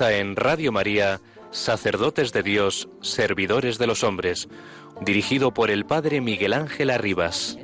en Radio María, Sacerdotes de Dios, Servidores de los Hombres, dirigido por el Padre Miguel Ángel Arribas.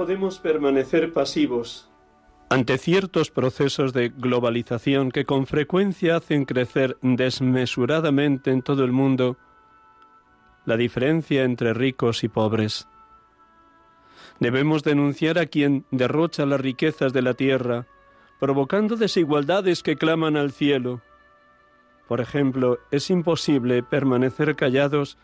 Podemos permanecer pasivos ante ciertos procesos de globalización que con frecuencia hacen crecer desmesuradamente en todo el mundo la diferencia entre ricos y pobres. Debemos denunciar a quien derrocha las riquezas de la tierra, provocando desigualdades que claman al cielo. Por ejemplo, es imposible permanecer callados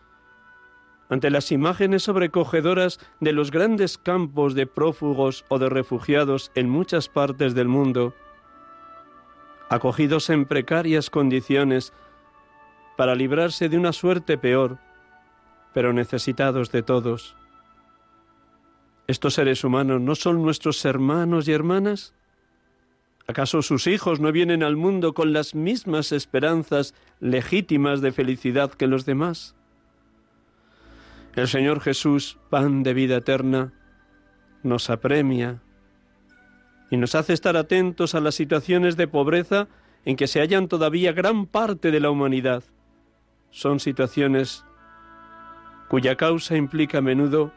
ante las imágenes sobrecogedoras de los grandes campos de prófugos o de refugiados en muchas partes del mundo, acogidos en precarias condiciones para librarse de una suerte peor, pero necesitados de todos. ¿Estos seres humanos no son nuestros hermanos y hermanas? ¿Acaso sus hijos no vienen al mundo con las mismas esperanzas legítimas de felicidad que los demás? El Señor Jesús, pan de vida eterna, nos apremia y nos hace estar atentos a las situaciones de pobreza en que se hallan todavía gran parte de la humanidad. Son situaciones cuya causa implica a menudo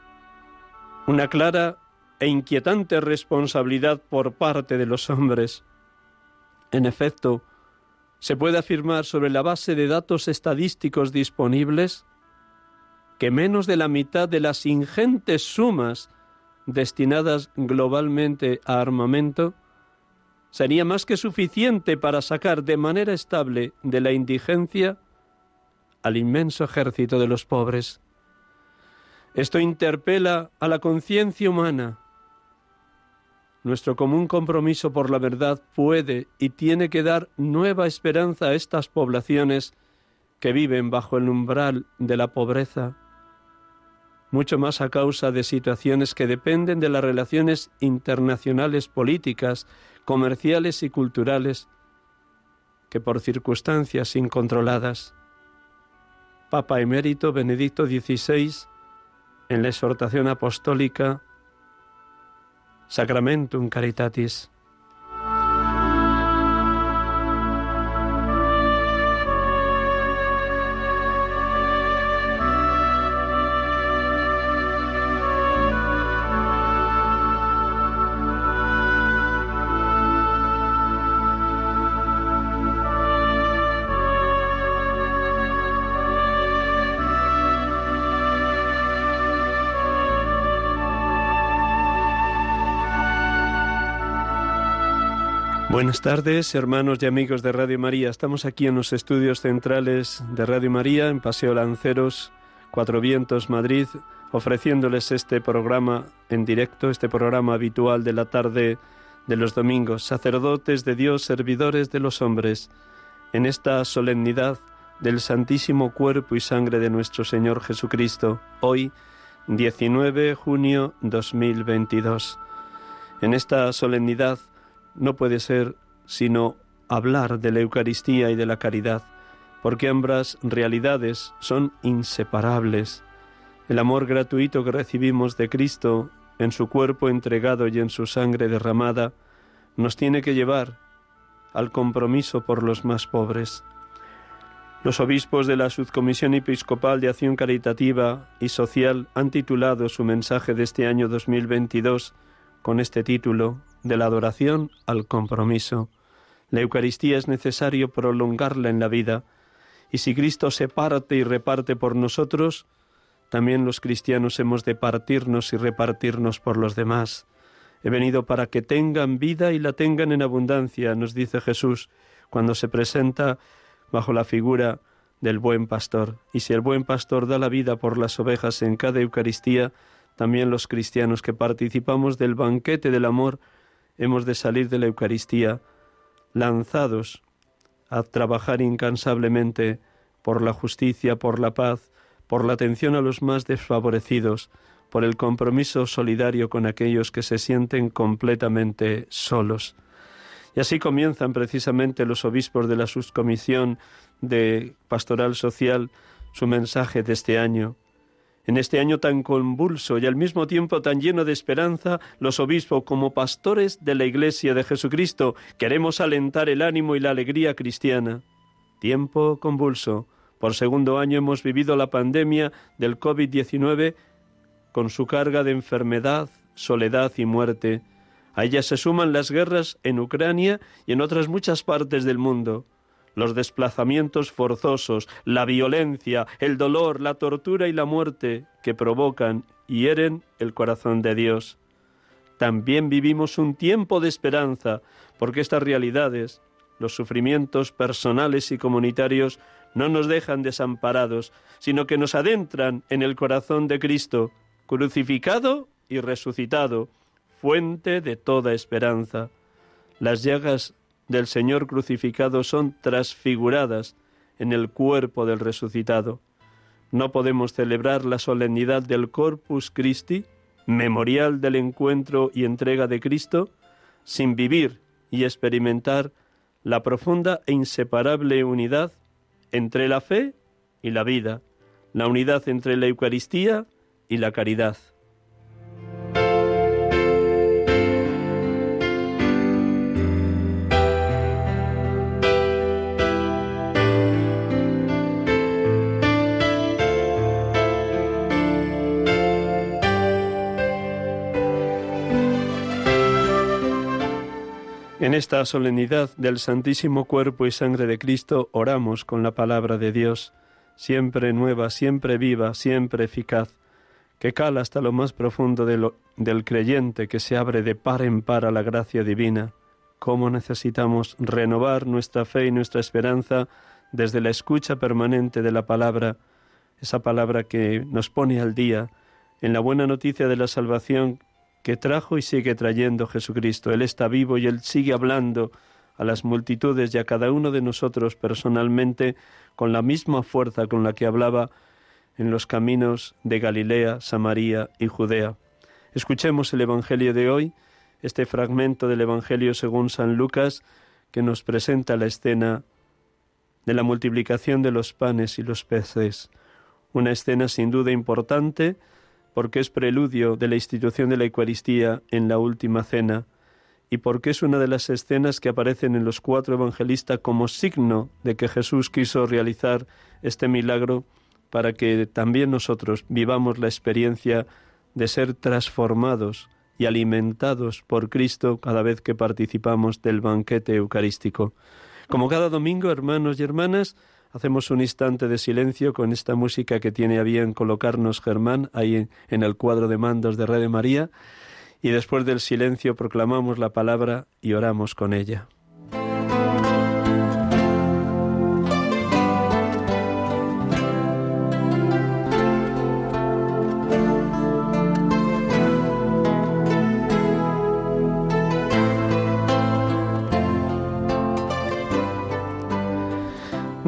una clara e inquietante responsabilidad por parte de los hombres. En efecto, se puede afirmar sobre la base de datos estadísticos disponibles que menos de la mitad de las ingentes sumas destinadas globalmente a armamento sería más que suficiente para sacar de manera estable de la indigencia al inmenso ejército de los pobres. Esto interpela a la conciencia humana. Nuestro común compromiso por la verdad puede y tiene que dar nueva esperanza a estas poblaciones que viven bajo el umbral de la pobreza mucho más a causa de situaciones que dependen de las relaciones internacionales políticas, comerciales y culturales, que por circunstancias incontroladas. Papa emérito Benedicto XVI, en la exhortación apostólica Sacramentum Caritatis. Buenas tardes, hermanos y amigos de Radio María. Estamos aquí en los estudios centrales de Radio María, en Paseo Lanceros, Cuatro Vientos, Madrid, ofreciéndoles este programa en directo, este programa habitual de la tarde de los domingos, sacerdotes de Dios, servidores de los hombres, en esta solemnidad del Santísimo Cuerpo y Sangre de nuestro Señor Jesucristo, hoy, 19 de junio 2022. En esta solemnidad no puede ser sino hablar de la Eucaristía y de la caridad, porque ambas realidades son inseparables. El amor gratuito que recibimos de Cristo en su cuerpo entregado y en su sangre derramada nos tiene que llevar al compromiso por los más pobres. Los obispos de la Subcomisión Episcopal de Acción Caritativa y Social han titulado su mensaje de este año 2022 con este título, De la adoración al compromiso. La Eucaristía es necesario prolongarla en la vida, y si Cristo se parte y reparte por nosotros, también los cristianos hemos de partirnos y repartirnos por los demás. He venido para que tengan vida y la tengan en abundancia, nos dice Jesús, cuando se presenta bajo la figura del buen pastor. Y si el buen pastor da la vida por las ovejas en cada Eucaristía, también los cristianos que participamos del banquete del amor hemos de salir de la Eucaristía lanzados a trabajar incansablemente por la justicia, por la paz, por la atención a los más desfavorecidos, por el compromiso solidario con aquellos que se sienten completamente solos. Y así comienzan precisamente los obispos de la subcomisión de pastoral social su mensaje de este año. En este año tan convulso y al mismo tiempo tan lleno de esperanza, los obispos como pastores de la Iglesia de Jesucristo queremos alentar el ánimo y la alegría cristiana. Tiempo convulso. Por segundo año hemos vivido la pandemia del COVID-19 con su carga de enfermedad, soledad y muerte. A ella se suman las guerras en Ucrania y en otras muchas partes del mundo, los desplazamientos forzosos, la violencia, el dolor, la tortura y la muerte que provocan y hieren el corazón de Dios. También vivimos un tiempo de esperanza, porque estas realidades, los sufrimientos personales y comunitarios, no nos dejan desamparados, sino que nos adentran en el corazón de Cristo, crucificado y resucitado, fuente de toda esperanza. Las llagas del Señor crucificado son transfiguradas en el cuerpo del resucitado. No podemos celebrar la solemnidad del Corpus Christi, memorial del encuentro y entrega de Cristo, sin vivir y experimentar la profunda e inseparable unidad entre la fe y la vida, la unidad entre la Eucaristía y la caridad. En esta solemnidad del Santísimo Cuerpo y Sangre de Cristo oramos con la palabra de Dios, siempre nueva, siempre viva, siempre eficaz, que cala hasta lo más profundo del creyente que se abre de par en par a la gracia divina. Cómo necesitamos renovar nuestra fe y nuestra esperanza desde la escucha permanente de la palabra, esa palabra que nos pone al día en la buena noticia de la salvación que trajo y sigue trayendo Jesucristo. Él está vivo y Él sigue hablando a las multitudes y a cada uno de nosotros personalmente con la misma fuerza con la que hablaba en los caminos de Galilea, Samaria y Judea. Escuchemos el Evangelio de hoy, este fragmento del Evangelio según San Lucas, que nos presenta la escena de la multiplicación de los panes y los peces. Una escena sin duda importante, porque es preludio de la institución de la Eucaristía en la última cena y porque es una de las escenas que aparecen en los cuatro evangelistas como signo de que Jesús quiso realizar este milagro para que también nosotros vivamos la experiencia de ser transformados y alimentados por Cristo cada vez que participamos del banquete eucarístico. Como cada domingo, hermanos y hermanas, Hacemos un instante de silencio con esta música que tiene a bien colocarnos Germán ahí en el cuadro de mandos de Red de María y después del silencio proclamamos la palabra y oramos con ella.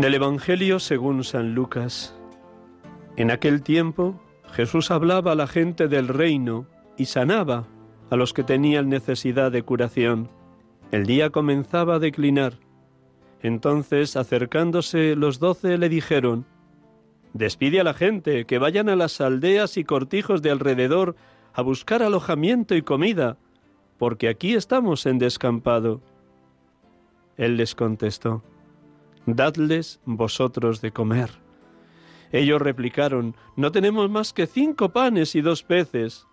Del Evangelio según San Lucas. En aquel tiempo Jesús hablaba a la gente del reino y sanaba a los que tenían necesidad de curación. El día comenzaba a declinar. Entonces, acercándose los doce, le dijeron, Despide a la gente, que vayan a las aldeas y cortijos de alrededor a buscar alojamiento y comida, porque aquí estamos en descampado. Él les contestó, Dadles vosotros de comer. Ellos replicaron, No tenemos más que cinco panes y dos peces,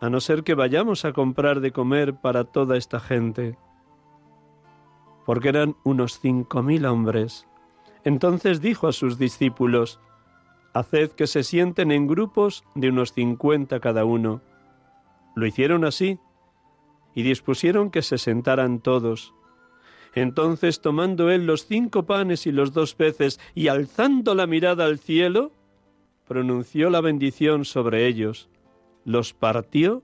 a no ser que vayamos a comprar de comer para toda esta gente, porque eran unos cinco mil hombres. Entonces dijo a sus discípulos, Haced que se sienten en grupos de unos cincuenta cada uno. Lo hicieron así, y dispusieron que se sentaran todos. Entonces, tomando él los cinco panes y los dos peces, y alzando la mirada al cielo, pronunció la bendición sobre ellos, los partió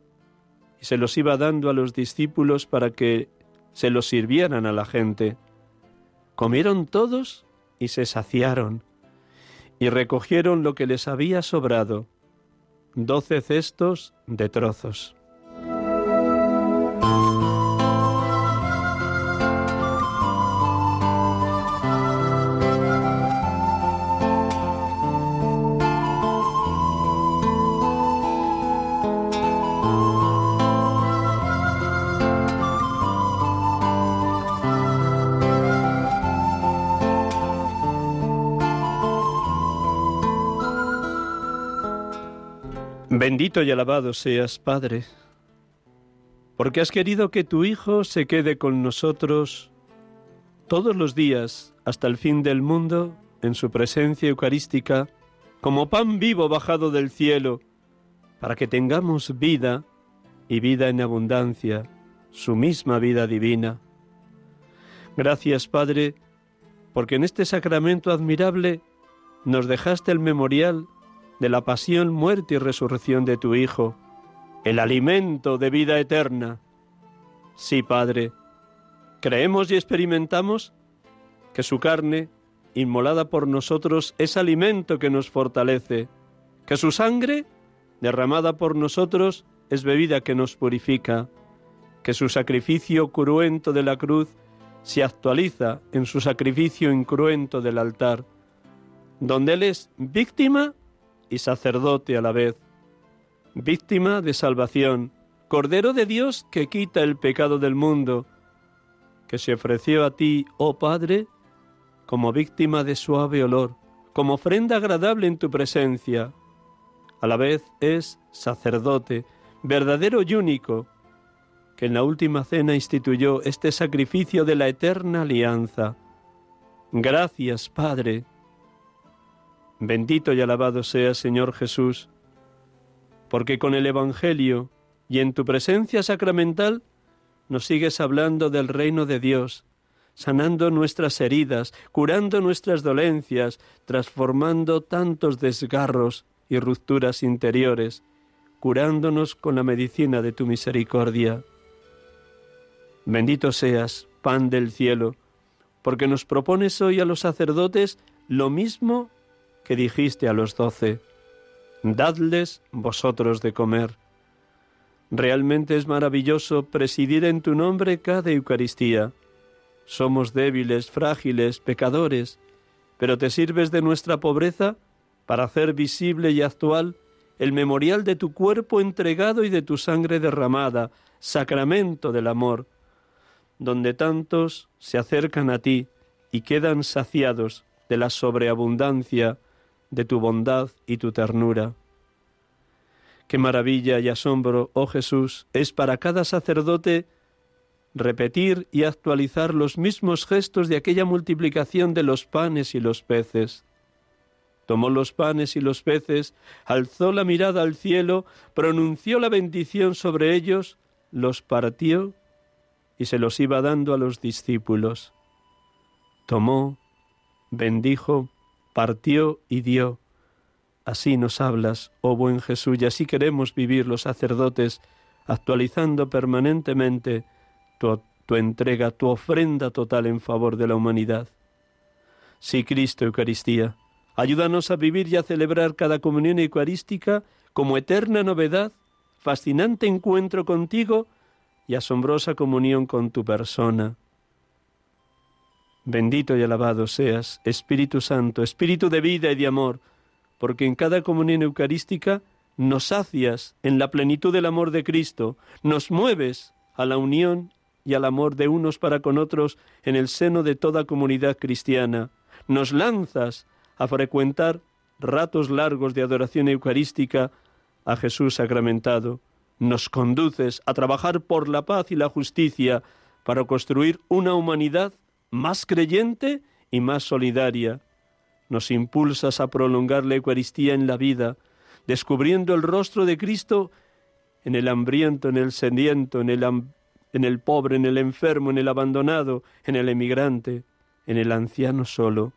y se los iba dando a los discípulos para que se los sirvieran a la gente. Comieron todos y se saciaron, y recogieron lo que les había sobrado, doce cestos de trozos. Bendito y alabado seas, Padre, porque has querido que tu Hijo se quede con nosotros todos los días hasta el fin del mundo en su presencia eucarística, como pan vivo bajado del cielo, para que tengamos vida y vida en abundancia, su misma vida divina. Gracias, Padre, porque en este sacramento admirable nos dejaste el memorial de la pasión, muerte y resurrección de tu Hijo, el alimento de vida eterna. Sí, Padre, creemos y experimentamos que su carne, inmolada por nosotros, es alimento que nos fortalece, que su sangre, derramada por nosotros, es bebida que nos purifica, que su sacrificio cruento de la cruz se actualiza en su sacrificio incruento del altar, donde Él es víctima y sacerdote a la vez, víctima de salvación, Cordero de Dios que quita el pecado del mundo, que se ofreció a ti, oh Padre, como víctima de suave olor, como ofrenda agradable en tu presencia. A la vez es sacerdote, verdadero y único, que en la última cena instituyó este sacrificio de la eterna alianza. Gracias, Padre, Bendito y alabado sea Señor Jesús, porque con el Evangelio y en tu presencia sacramental nos sigues hablando del reino de Dios, sanando nuestras heridas, curando nuestras dolencias, transformando tantos desgarros y rupturas interiores, curándonos con la medicina de tu misericordia. Bendito seas, pan del cielo, porque nos propones hoy a los sacerdotes lo mismo que dijiste a los doce, dadles vosotros de comer. Realmente es maravilloso presidir en tu nombre cada Eucaristía. Somos débiles, frágiles, pecadores, pero te sirves de nuestra pobreza para hacer visible y actual el memorial de tu cuerpo entregado y de tu sangre derramada, sacramento del amor, donde tantos se acercan a ti y quedan saciados de la sobreabundancia de tu bondad y tu ternura. Qué maravilla y asombro, oh Jesús, es para cada sacerdote repetir y actualizar los mismos gestos de aquella multiplicación de los panes y los peces. Tomó los panes y los peces, alzó la mirada al cielo, pronunció la bendición sobre ellos, los partió y se los iba dando a los discípulos. Tomó, bendijo, partió y dio. Así nos hablas, oh buen Jesús, y así queremos vivir los sacerdotes, actualizando permanentemente tu, tu, entrega, tu ofrenda total en favor de la humanidad. Sí, Cristo, Eucaristía, ayúdanos a vivir y a celebrar cada comunión eucarística como eterna novedad fascinante encuentro contigo y asombrosa comunión con tu persona. Bendito y alabado seas, Espíritu Santo, Espíritu de vida y de amor, porque en cada comunión eucarística nos sacias en la plenitud del amor de Cristo, nos mueves a la unión y al amor de unos para con otros en el seno de toda comunidad cristiana, nos lanzas a frecuentar ratos largos de adoración eucarística a Jesús sacramentado, nos conduces a trabajar por la paz y la justicia para construir una humanidad más creyente y más solidaria. Nos impulsas a prolongar la Eucaristía en la vida, descubriendo el rostro de Cristo en el hambriento, en el sediento, en el, en el pobre, en el enfermo, en el abandonado, en el emigrante, en el anciano solo.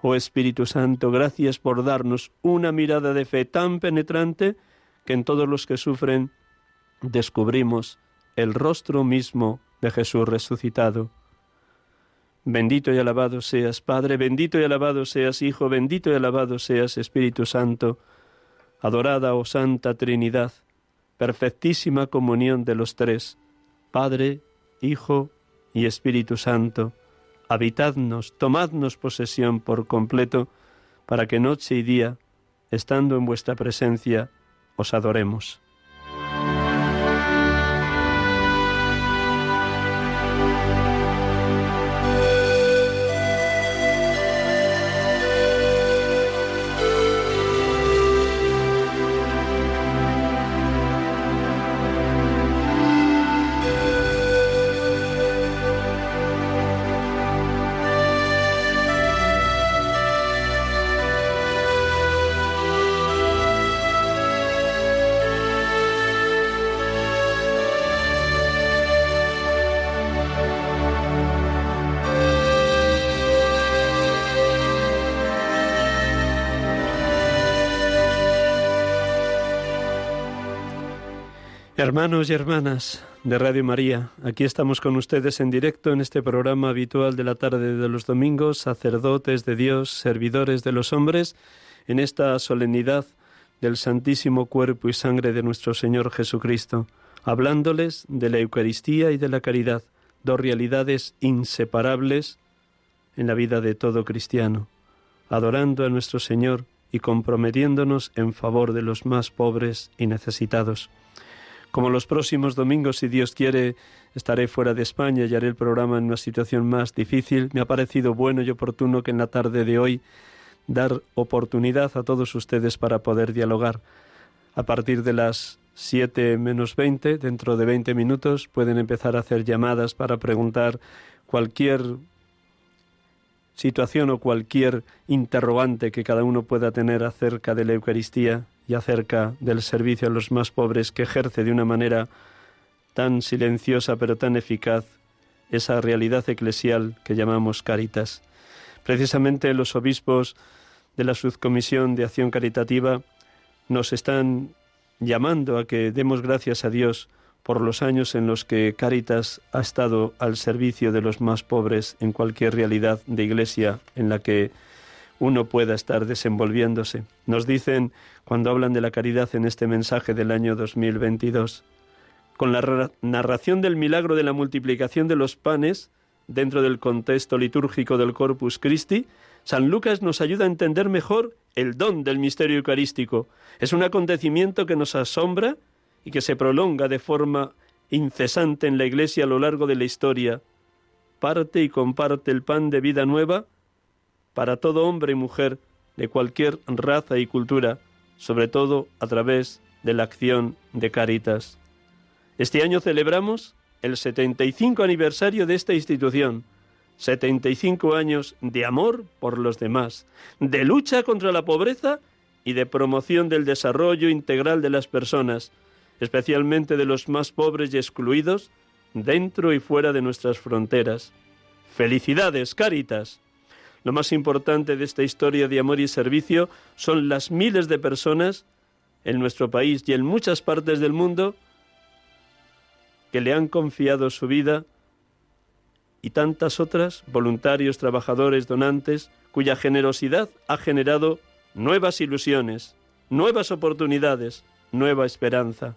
Oh Espíritu Santo, gracias por darnos una mirada de fe tan penetrante que en todos los que sufren descubrimos el rostro mismo de Jesús resucitado. Bendito y alabado seas, Padre, bendito y alabado seas, Hijo, bendito y alabado seas, Espíritu Santo. Adorada, oh Santa Trinidad, perfectísima comunión de los tres, Padre, Hijo y Espíritu Santo habitadnos, tomadnos posesión por completo, para que noche y día, estando en vuestra presencia, os adoremos. Hermanos y hermanas de Radio María, aquí estamos con ustedes en directo en este programa habitual de la tarde de los domingos, sacerdotes de Dios, servidores de los hombres, en esta solemnidad del Santísimo Cuerpo y Sangre de nuestro Señor Jesucristo, hablándoles de la Eucaristía y de la caridad, dos realidades inseparables en la vida de todo cristiano, adorando a nuestro Señor y comprometiéndonos en favor de los más pobres y necesitados. Como los próximos domingos, si Dios quiere, estaré fuera de España y haré el programa en una situación más difícil, me ha parecido bueno y oportuno que en la tarde de hoy dar oportunidad a todos ustedes para poder dialogar. A partir de las siete menos veinte, dentro de veinte minutos, pueden empezar a hacer llamadas para preguntar cualquier situación o cualquier interrogante que cada uno pueda tener acerca de la Eucaristía y acerca del servicio a los más pobres que ejerce de una manera tan silenciosa pero tan eficaz esa realidad eclesial que llamamos caritas. Precisamente los obispos de la Subcomisión de Acción Caritativa nos están llamando a que demos gracias a Dios por los años en los que Caritas ha estado al servicio de los más pobres en cualquier realidad de iglesia en la que uno pueda estar desenvolviéndose. Nos dicen, cuando hablan de la caridad en este mensaje del año 2022, con la narración del milagro de la multiplicación de los panes dentro del contexto litúrgico del Corpus Christi, San Lucas nos ayuda a entender mejor el don del misterio eucarístico. Es un acontecimiento que nos asombra y que se prolonga de forma incesante en la Iglesia a lo largo de la historia. Parte y comparte el pan de vida nueva para todo hombre y mujer de cualquier raza y cultura, sobre todo a través de la acción de Caritas. Este año celebramos el 75 aniversario de esta institución, 75 años de amor por los demás, de lucha contra la pobreza y de promoción del desarrollo integral de las personas, especialmente de los más pobres y excluidos, dentro y fuera de nuestras fronteras. Felicidades, Caritas. Lo más importante de esta historia de amor y servicio son las miles de personas en nuestro país y en muchas partes del mundo que le han confiado su vida y tantas otras, voluntarios, trabajadores, donantes, cuya generosidad ha generado nuevas ilusiones, nuevas oportunidades, nueva esperanza.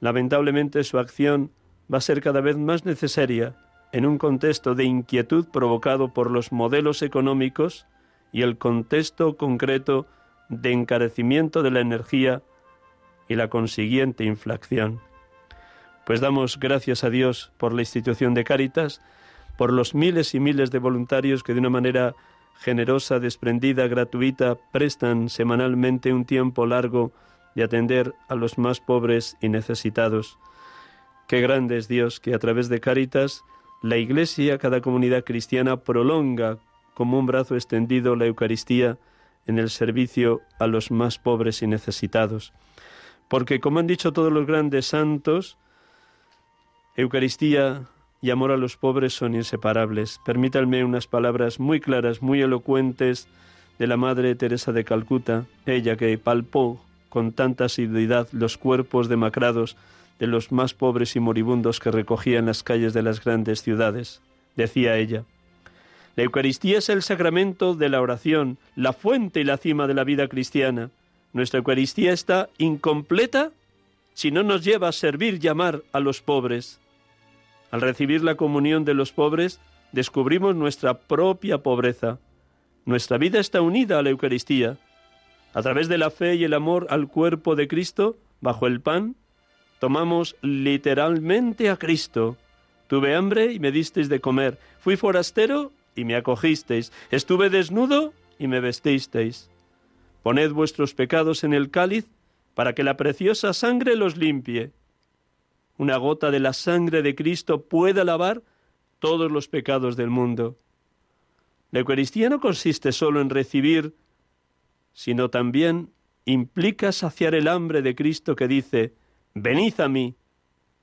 Lamentablemente su acción va a ser cada vez más necesaria en un contexto de inquietud provocado por los modelos económicos y el contexto concreto de encarecimiento de la energía y la consiguiente inflación. Pues damos gracias a Dios por la institución de Cáritas, por los miles y miles de voluntarios que de una manera generosa, desprendida, gratuita, prestan semanalmente un tiempo largo de atender a los más pobres y necesitados. Qué grande es Dios que a través de Cáritas la Iglesia, cada comunidad cristiana, prolonga como un brazo extendido la Eucaristía en el servicio a los más pobres y necesitados. Porque, como han dicho todos los grandes santos, Eucaristía y amor a los pobres son inseparables. Permítanme unas palabras muy claras, muy elocuentes de la Madre Teresa de Calcuta, ella que palpó con tanta asiduidad los cuerpos demacrados de los más pobres y moribundos que recogía en las calles de las grandes ciudades. Decía ella, la Eucaristía es el sacramento de la oración, la fuente y la cima de la vida cristiana. Nuestra Eucaristía está incompleta si no nos lleva a servir y amar a los pobres. Al recibir la comunión de los pobres, descubrimos nuestra propia pobreza. Nuestra vida está unida a la Eucaristía. A través de la fe y el amor al cuerpo de Cristo, bajo el pan, tomamos literalmente a Cristo. Tuve hambre y me disteis de comer. Fui forastero y me acogisteis. Estuve desnudo y me vestisteis. Poned vuestros pecados en el cáliz para que la preciosa sangre los limpie una gota de la sangre de Cristo pueda lavar todos los pecados del mundo. La Eucaristía no consiste solo en recibir, sino también implica saciar el hambre de Cristo que dice, venid a mí,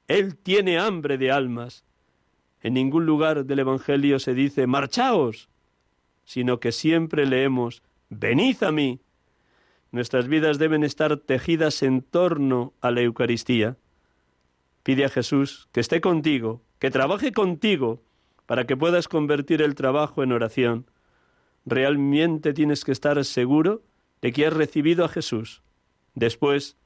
Él tiene hambre de almas. En ningún lugar del Evangelio se dice, marchaos, sino que siempre leemos, venid a mí. Nuestras vidas deben estar tejidas en torno a la Eucaristía. Pide a Jesús que esté contigo, que trabaje contigo, para que puedas convertir el trabajo en oración. Realmente tienes que estar seguro de que has recibido a Jesús. Después,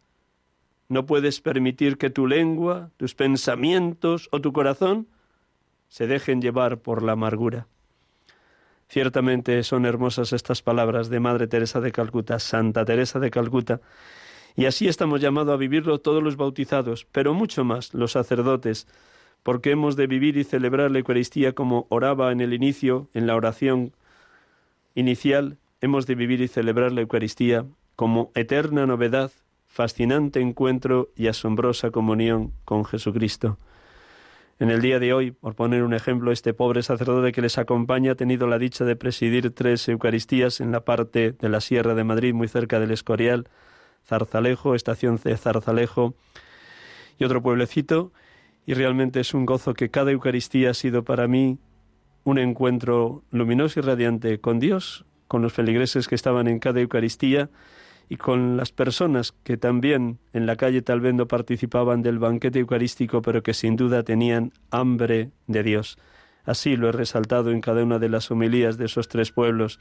no puedes permitir que tu lengua, tus pensamientos o tu corazón se dejen llevar por la amargura. Ciertamente son hermosas estas palabras de Madre Teresa de Calcuta, Santa Teresa de Calcuta, y así estamos llamados a vivirlo todos los bautizados, pero mucho más los sacerdotes, porque hemos de vivir y celebrar la Eucaristía como oraba en el inicio, en la oración inicial, hemos de vivir y celebrar la Eucaristía como eterna novedad, fascinante encuentro y asombrosa comunión con Jesucristo. En el día de hoy, por poner un ejemplo, este pobre sacerdote que les acompaña ha tenido la dicha de presidir tres Eucaristías en la parte de la Sierra de Madrid, muy cerca del Escorial, Zarzalejo, estación de Zarzalejo y otro pueblecito. Y realmente es un gozo que cada Eucaristía ha sido para mí un encuentro luminoso y radiante con Dios, con los feligreses que estaban en cada Eucaristía y con las personas que también en la calle tal vez no participaban del banquete eucarístico, pero que sin duda tenían hambre de Dios. Así lo he resaltado en cada una de las homilías de esos tres pueblos,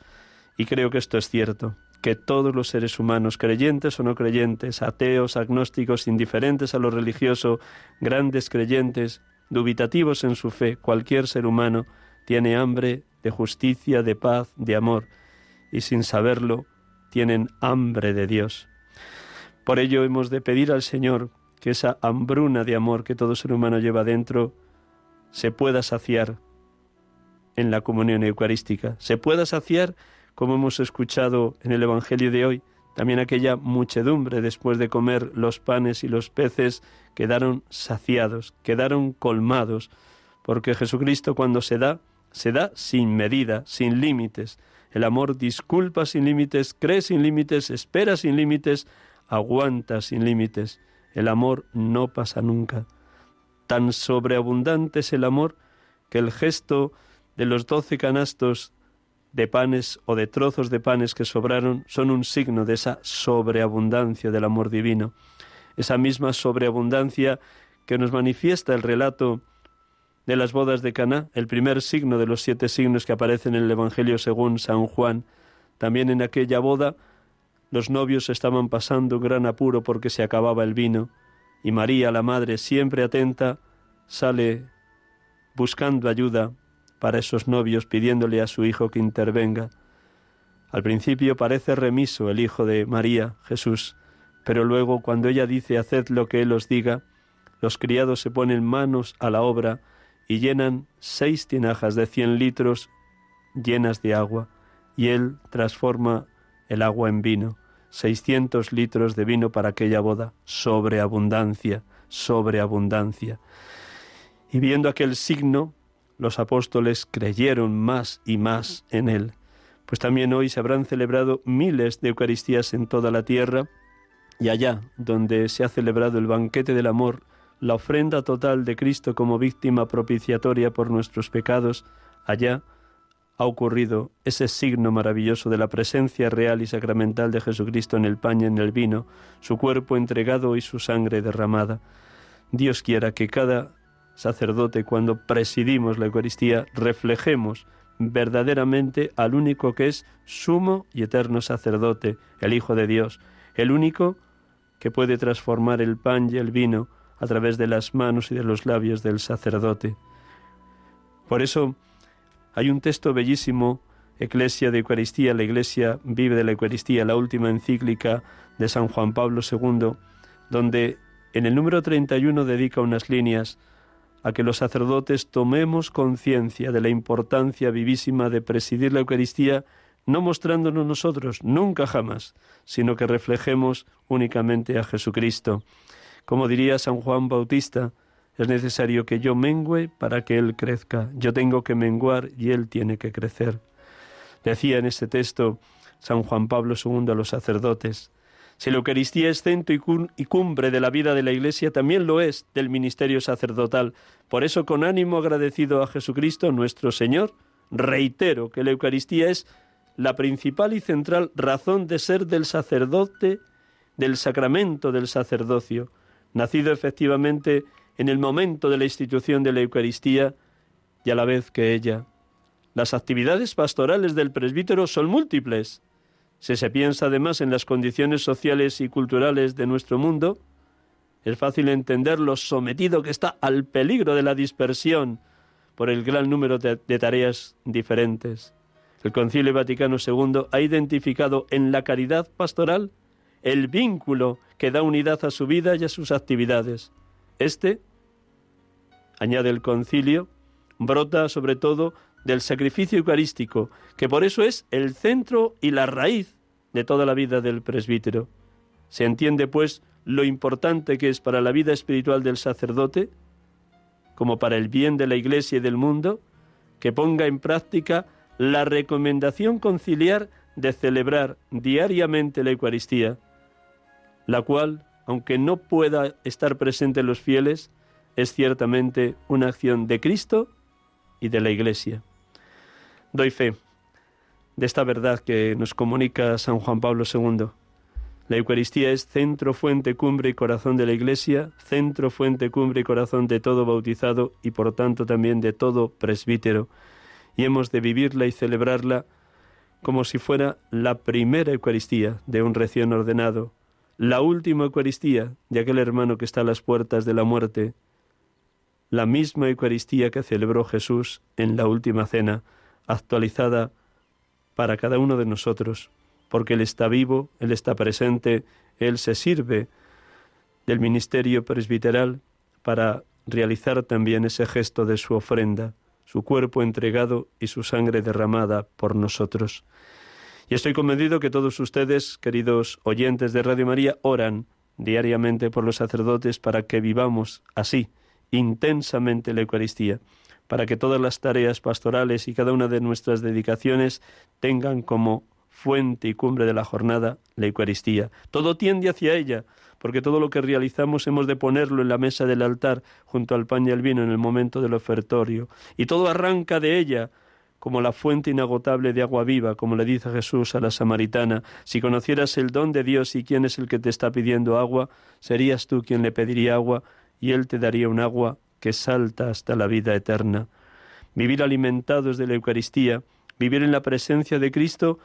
y creo que esto es cierto que todos los seres humanos, creyentes o no creyentes, ateos, agnósticos, indiferentes a lo religioso, grandes creyentes, dubitativos en su fe, cualquier ser humano tiene hambre de justicia, de paz, de amor, y sin saberlo tienen hambre de Dios. Por ello hemos de pedir al Señor que esa hambruna de amor que todo ser humano lleva dentro se pueda saciar en la comunión eucarística, se pueda saciar como hemos escuchado en el Evangelio de hoy, también aquella muchedumbre después de comer los panes y los peces quedaron saciados, quedaron colmados, porque Jesucristo cuando se da, se da sin medida, sin límites. El amor disculpa sin límites, cree sin límites, espera sin límites, aguanta sin límites. El amor no pasa nunca. Tan sobreabundante es el amor que el gesto de los doce canastos de panes o de trozos de panes que sobraron son un signo de esa sobreabundancia del amor divino, esa misma sobreabundancia que nos manifiesta el relato de las bodas de Caná, el primer signo de los siete signos que aparecen en el Evangelio según San Juan. También en aquella boda los novios estaban pasando gran apuro porque se acababa el vino, y María, la Madre, siempre atenta, sale buscando ayuda para esos novios, pidiéndole a su hijo que intervenga. Al principio parece remiso el hijo de María, Jesús, pero luego cuando ella dice haced lo que él os diga, los criados se ponen manos a la obra y llenan seis tinajas de cien litros llenas de agua, y él transforma el agua en vino, seiscientos litros de vino para aquella boda, sobreabundancia, sobreabundancia. Y viendo aquel signo, los apóstoles creyeron más y más en él. Pues también hoy se habrán celebrado miles de Eucaristías en toda la tierra, y allá donde se ha celebrado el banquete del amor, la ofrenda total de Cristo como víctima propiciatoria por nuestros pecados, allá ha ocurrido ese signo maravilloso de la presencia real y sacramental de Jesucristo en el pan y en el vino, su cuerpo entregado y su sangre derramada. Dios quiera que cada sacerdote, cuando presidimos la Eucaristía, reflejemos verdaderamente al único que es sumo y eterno sacerdote, el Hijo de Dios, el único que puede transformar el pan y el vino a través de las manos y de los labios del sacerdote. Por eso hay un texto bellísimo, Eclesia de Eucaristía, la Iglesia vive de la Eucaristía, la última encíclica de San Juan Pablo II, donde en el número 31 dedica unas líneas a que los sacerdotes tomemos conciencia de la importancia vivísima de presidir la Eucaristía, no mostrándonos nosotros, nunca jamás, sino que reflejemos únicamente a Jesucristo. Como diría San Juan Bautista, es necesario que yo mengüe para que Él crezca. Yo tengo que menguar y Él tiene que crecer. Decía en este texto San Juan Pablo II a los sacerdotes, si la Eucaristía es centro y cumbre de la vida de la Iglesia, también lo es del ministerio sacerdotal. Por eso, con ánimo agradecido a Jesucristo, nuestro Señor, reitero que la Eucaristía es la principal y central razón de ser del sacerdote, del sacramento del sacerdocio, nacido efectivamente en el momento de la institución de la Eucaristía y a la vez que ella. Las actividades pastorales del presbítero son múltiples si se piensa además en las condiciones sociales y culturales de nuestro mundo, es fácil entender lo sometido que está al peligro de la dispersión por el gran número de, tareas diferentes. El Concilio Vaticano II ha identificado en la caridad pastoral el vínculo que da unidad a su vida y a sus actividades. Este, añade el concilio, brota sobre todo del sacrificio eucarístico, que por eso es el centro y la raíz de toda la vida del presbítero. Se entiende, pues, lo importante que es para la vida espiritual del sacerdote, como para el bien de la Iglesia y del mundo, que ponga en práctica la recomendación conciliar de celebrar diariamente la Eucaristía, la cual, aunque no pueda estar presente en los fieles, es ciertamente una acción de Cristo y de la Iglesia. Doy fe de esta verdad que nos comunica San Juan Pablo II. La Eucaristía es centro, fuente, cumbre y corazón de la Iglesia, centro, fuente, cumbre y corazón de todo bautizado y por tanto también de todo presbítero. Y hemos de vivirla y celebrarla como si fuera la primera Eucaristía de un recién ordenado, la última Eucaristía de aquel hermano que está a las puertas de la muerte, la misma Eucaristía que celebró Jesús en la última cena, actualizada para cada uno de nosotros, porque Él está vivo, Él está presente, Él se sirve del ministerio presbiteral para realizar también ese gesto de su ofrenda, su cuerpo entregado y su sangre derramada por nosotros. Y estoy convencido que todos ustedes, queridos oyentes de Radio María, oran diariamente por los sacerdotes para que vivamos así, intensamente la Eucaristía, para que todas las tareas pastorales y cada una de nuestras dedicaciones tengan como fuente y cumbre de la jornada la Eucaristía. Todo tiende hacia ella, porque todo lo que realizamos hemos de ponerlo en la mesa del altar junto al pan y al vino en el momento del ofertorio, y todo arranca de ella, como la fuente inagotable de agua viva, como le dice Jesús a la samaritana, si conocieras el don de Dios y quién es el que te está pidiendo agua, serías tú quien le pediría agua, y él te daría un agua que salta hasta la vida eterna. Vivir alimentados de la Eucaristía, vivir en la presencia de Cristo,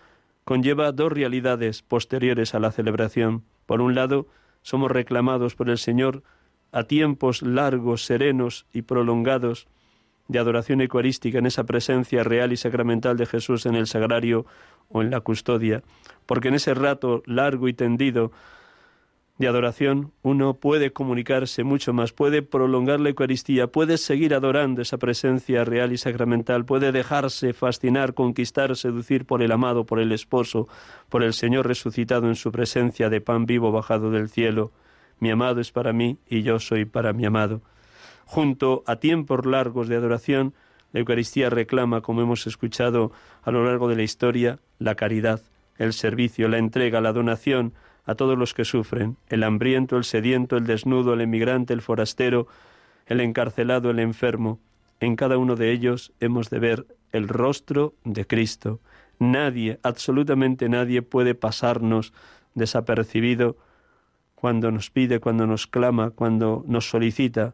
conlleva dos realidades posteriores a la celebración. Por un lado, somos reclamados por el Señor a tiempos largos, serenos y prolongados de adoración eucarística en esa presencia real y sacramental de Jesús en el sagrario o en la custodia, porque en ese rato largo y tendido de adoración uno puede comunicarse mucho más, puede prolongar la Eucaristía, puede seguir adorando esa presencia real y sacramental, puede dejarse fascinar, conquistar, seducir por el amado, por el esposo, por el Señor resucitado en su presencia de pan vivo bajado del cielo. Mi amado es para mí y yo soy para mi amado. Junto a tiempos largos de adoración, la Eucaristía reclama, como hemos escuchado a lo largo de la historia, la caridad, el servicio, la entrega, la donación a todos los que sufren, el hambriento, el sediento, el desnudo, el emigrante, el forastero, el encarcelado, el enfermo. En cada uno de ellos hemos de ver el rostro de Cristo. Nadie, absolutamente nadie puede pasarnos desapercibido cuando nos pide, cuando nos clama, cuando nos solicita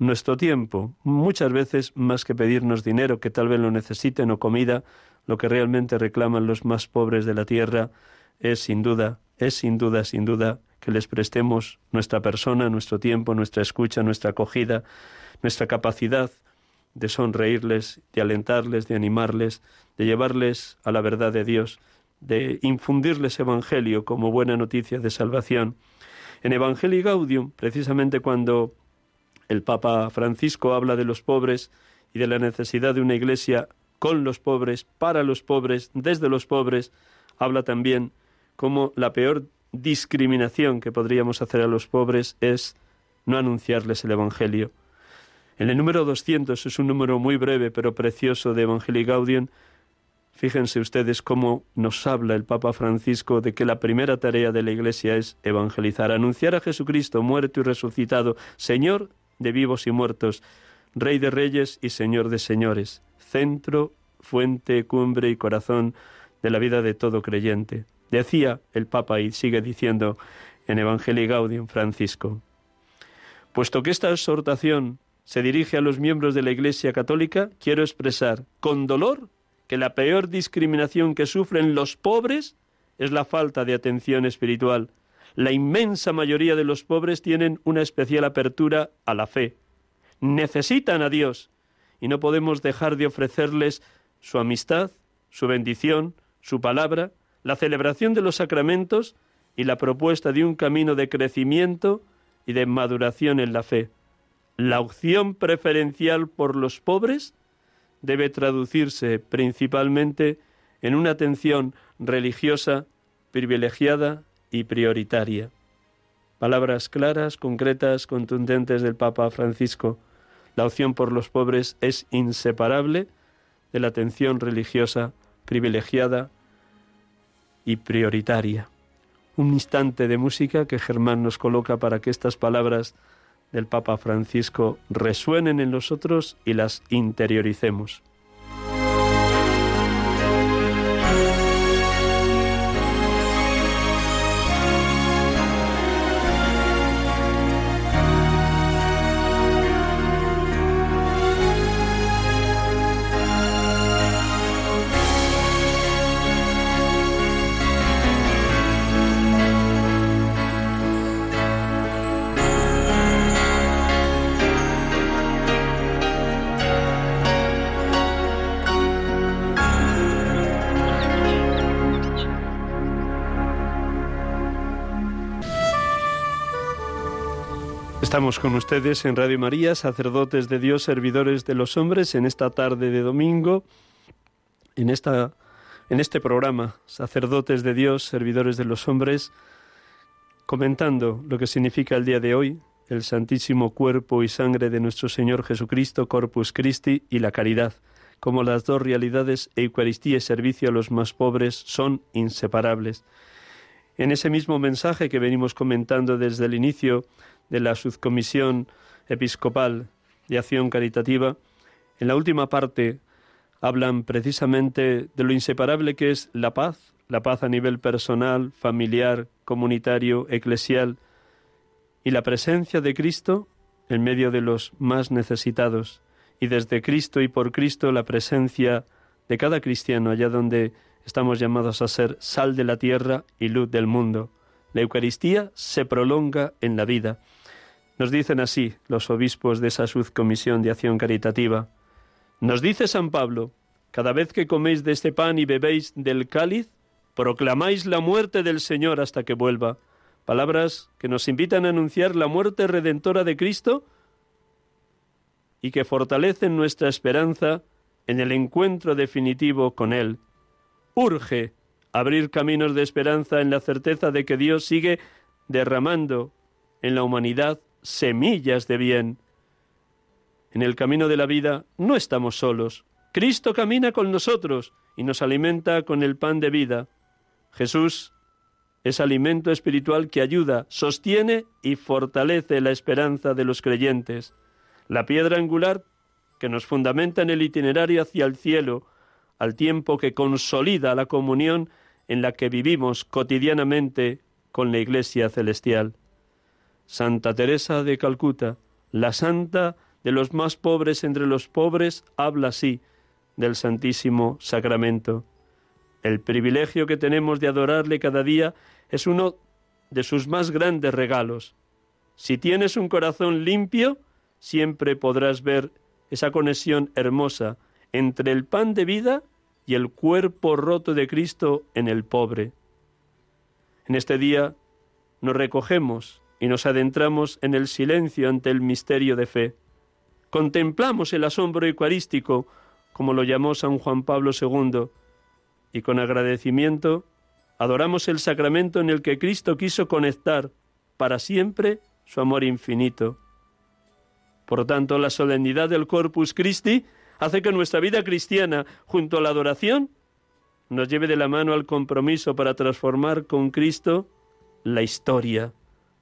nuestro tiempo, muchas veces más que pedirnos dinero, que tal vez lo necesiten, o comida, lo que realmente reclaman los más pobres de la tierra es sin duda, es sin duda, sin duda, que les prestemos nuestra persona, nuestro tiempo, nuestra escucha, nuestra acogida, nuestra capacidad de sonreírles, de alentarles, de animarles, de llevarles a la verdad de Dios, de infundirles evangelio como buena noticia de salvación. En Evangelii Gaudium, precisamente cuando el Papa Francisco habla de los pobres y de la necesidad de una iglesia con los pobres, para los pobres, desde los pobres. Habla también como la peor discriminación que podríamos hacer a los pobres es no anunciarles el Evangelio. En el número 200 es un número muy breve pero precioso de Evangelii Gaudium. Fíjense ustedes cómo nos habla el Papa Francisco de que la primera tarea de la Iglesia es evangelizar, anunciar a Jesucristo muerto y resucitado, Señor de vivos y muertos, Rey de reyes y Señor de señores, centro, fuente, cumbre y corazón de la vida de todo creyente. Decía el Papa y sigue diciendo en Evangelii Gaudium Francisco. Puesto que esta exhortación se dirige a los miembros de la Iglesia Católica, quiero expresar con dolor que la peor discriminación que sufren los pobres es la falta de atención espiritual, la inmensa mayoría de los pobres tienen una especial apertura a la fe. Necesitan a Dios y no podemos dejar de ofrecerles su amistad, su bendición, su palabra, la celebración de los sacramentos y la propuesta de un camino de crecimiento y de maduración en la fe. La opción preferencial por los pobres debe traducirse principalmente en una atención religiosa privilegiada y prioritaria. Palabras claras, concretas, contundentes del Papa Francisco. La opción por los pobres es inseparable de la atención religiosa privilegiada y prioritaria. Un instante de música que Germán nos coloca para que estas palabras del Papa Francisco resuenen en nosotros y las interioricemos. Estamos con ustedes en Radio María, sacerdotes de Dios, servidores de los hombres, en esta tarde de domingo, en, esta, en este programa, sacerdotes de Dios, servidores de los hombres, comentando lo que significa el día de hoy, el santísimo cuerpo y sangre de nuestro Señor Jesucristo, Corpus Christi, y la caridad, como las dos realidades, Eucaristía y servicio a los más pobres, son inseparables. En ese mismo mensaje que venimos comentando desde el inicio de la Subcomisión Episcopal de Acción Caritativa, en la última parte hablan precisamente de lo inseparable que es la paz, la paz a nivel personal, familiar, comunitario, eclesial, y la presencia de Cristo en medio de los más necesitados, y desde Cristo y por Cristo la presencia de cada cristiano allá donde estamos llamados a ser sal de la tierra y luz del mundo. La Eucaristía se prolonga en la vida Nos dicen así los obispos de esa subcomisión de acción caritativa. Nos dice San Pablo, cada vez que coméis de este pan y bebéis del cáliz, proclamáis la muerte del Señor hasta que vuelva. Palabras que nos invitan a anunciar la muerte redentora de Cristo y que fortalecen nuestra esperanza en el encuentro definitivo con Él. Urge abrir caminos de esperanza en la certeza de que Dios sigue derramando en la humanidad semillas de bien. En el camino de la vida no estamos solos. Cristo camina con nosotros y nos alimenta con el pan de vida. Jesús es alimento espiritual que ayuda, sostiene y fortalece la esperanza de los creyentes. La piedra angular que nos fundamenta en el itinerario hacia el cielo, al tiempo que consolida la comunión en la que vivimos cotidianamente con la Iglesia celestial. Santa Teresa de Calcuta, la santa de los más pobres entre los pobres, habla así del Santísimo Sacramento. El privilegio que tenemos de adorarle cada día es uno de sus más grandes regalos. Si tienes un corazón limpio, siempre podrás ver esa conexión hermosa entre el pan de vida y el cuerpo roto de Cristo en el pobre. En este día nos recogemos y nos adentramos en el silencio ante el misterio de fe. Contemplamos el asombro eucarístico, como lo llamó San Juan Pablo II, y con agradecimiento adoramos el sacramento en el que Cristo quiso conectar para siempre su amor infinito. Por tanto, la solemnidad del Corpus Christi hace que nuestra vida cristiana, junto a la adoración, nos lleve de la mano al compromiso para transformar con Cristo la historia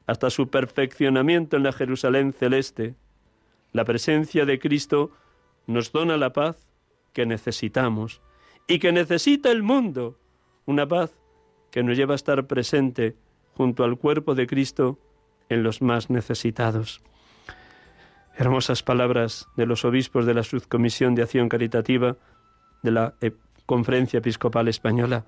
hasta su perfeccionamiento en la Jerusalén celeste. La presencia de Cristo nos dona la paz que necesitamos y que necesita el mundo, una paz que nos lleva a estar presente junto al cuerpo de Cristo en los más necesitados. Hermosas palabras de los obispos de la Subcomisión de Acción Caritativa de la eh, Conferencia Episcopal Española.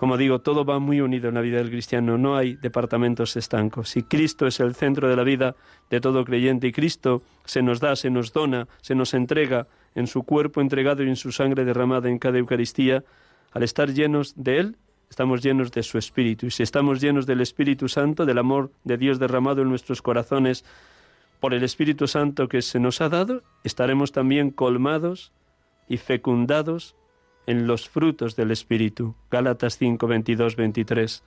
Como digo, todo va muy unido en la vida del cristiano, no hay departamentos estancos. Si Cristo es el centro de la vida de todo creyente y Cristo se nos da, se nos dona, se nos entrega en su cuerpo entregado y en su sangre derramada en cada Eucaristía, al estar llenos de Él, estamos llenos de su Espíritu. Y si estamos llenos del Espíritu Santo, del amor de Dios derramado en nuestros corazones por el Espíritu Santo que se nos ha dado, estaremos también colmados y fecundados en los frutos del Espíritu. Gálatas 5, 22, 23.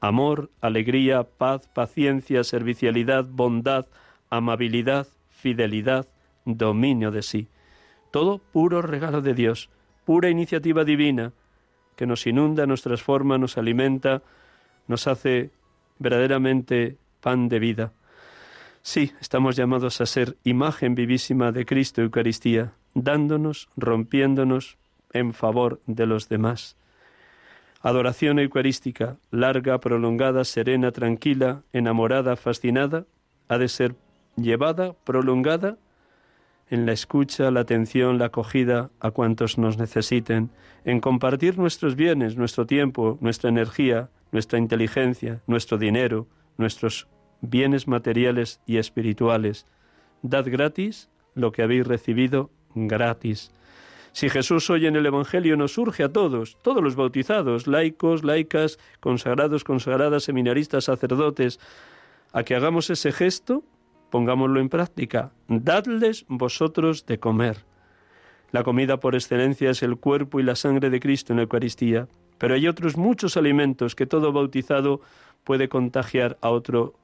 Amor, alegría, paz, paciencia, servicialidad, bondad, amabilidad, fidelidad, dominio de sí. Todo puro regalo de Dios, pura iniciativa divina, que nos inunda, nos transforma, nos alimenta, nos hace verdaderamente pan de vida. Sí, estamos llamados a ser imagen vivísima de Cristo Eucaristía, dándonos, rompiéndonos, en favor de los demás. Adoración eucarística, larga, prolongada, serena, tranquila, enamorada, fascinada, ha de ser llevada, prolongada, en la escucha, la atención, la acogida a cuantos nos necesiten, en compartir nuestros bienes, nuestro tiempo, nuestra energía, nuestra inteligencia, nuestro dinero, nuestros bienes materiales y espirituales. Dad gratis lo que habéis recibido gratis. Si Jesús hoy en el Evangelio nos urge a todos, todos los bautizados, laicos, laicas, consagrados, consagradas, seminaristas, sacerdotes, a que hagamos ese gesto, pongámoslo en práctica. Dadles vosotros de comer. La comida por excelencia es el cuerpo y la sangre de Cristo en la Eucaristía, pero hay otros muchos alimentos que todo bautizado puede contagiar a otro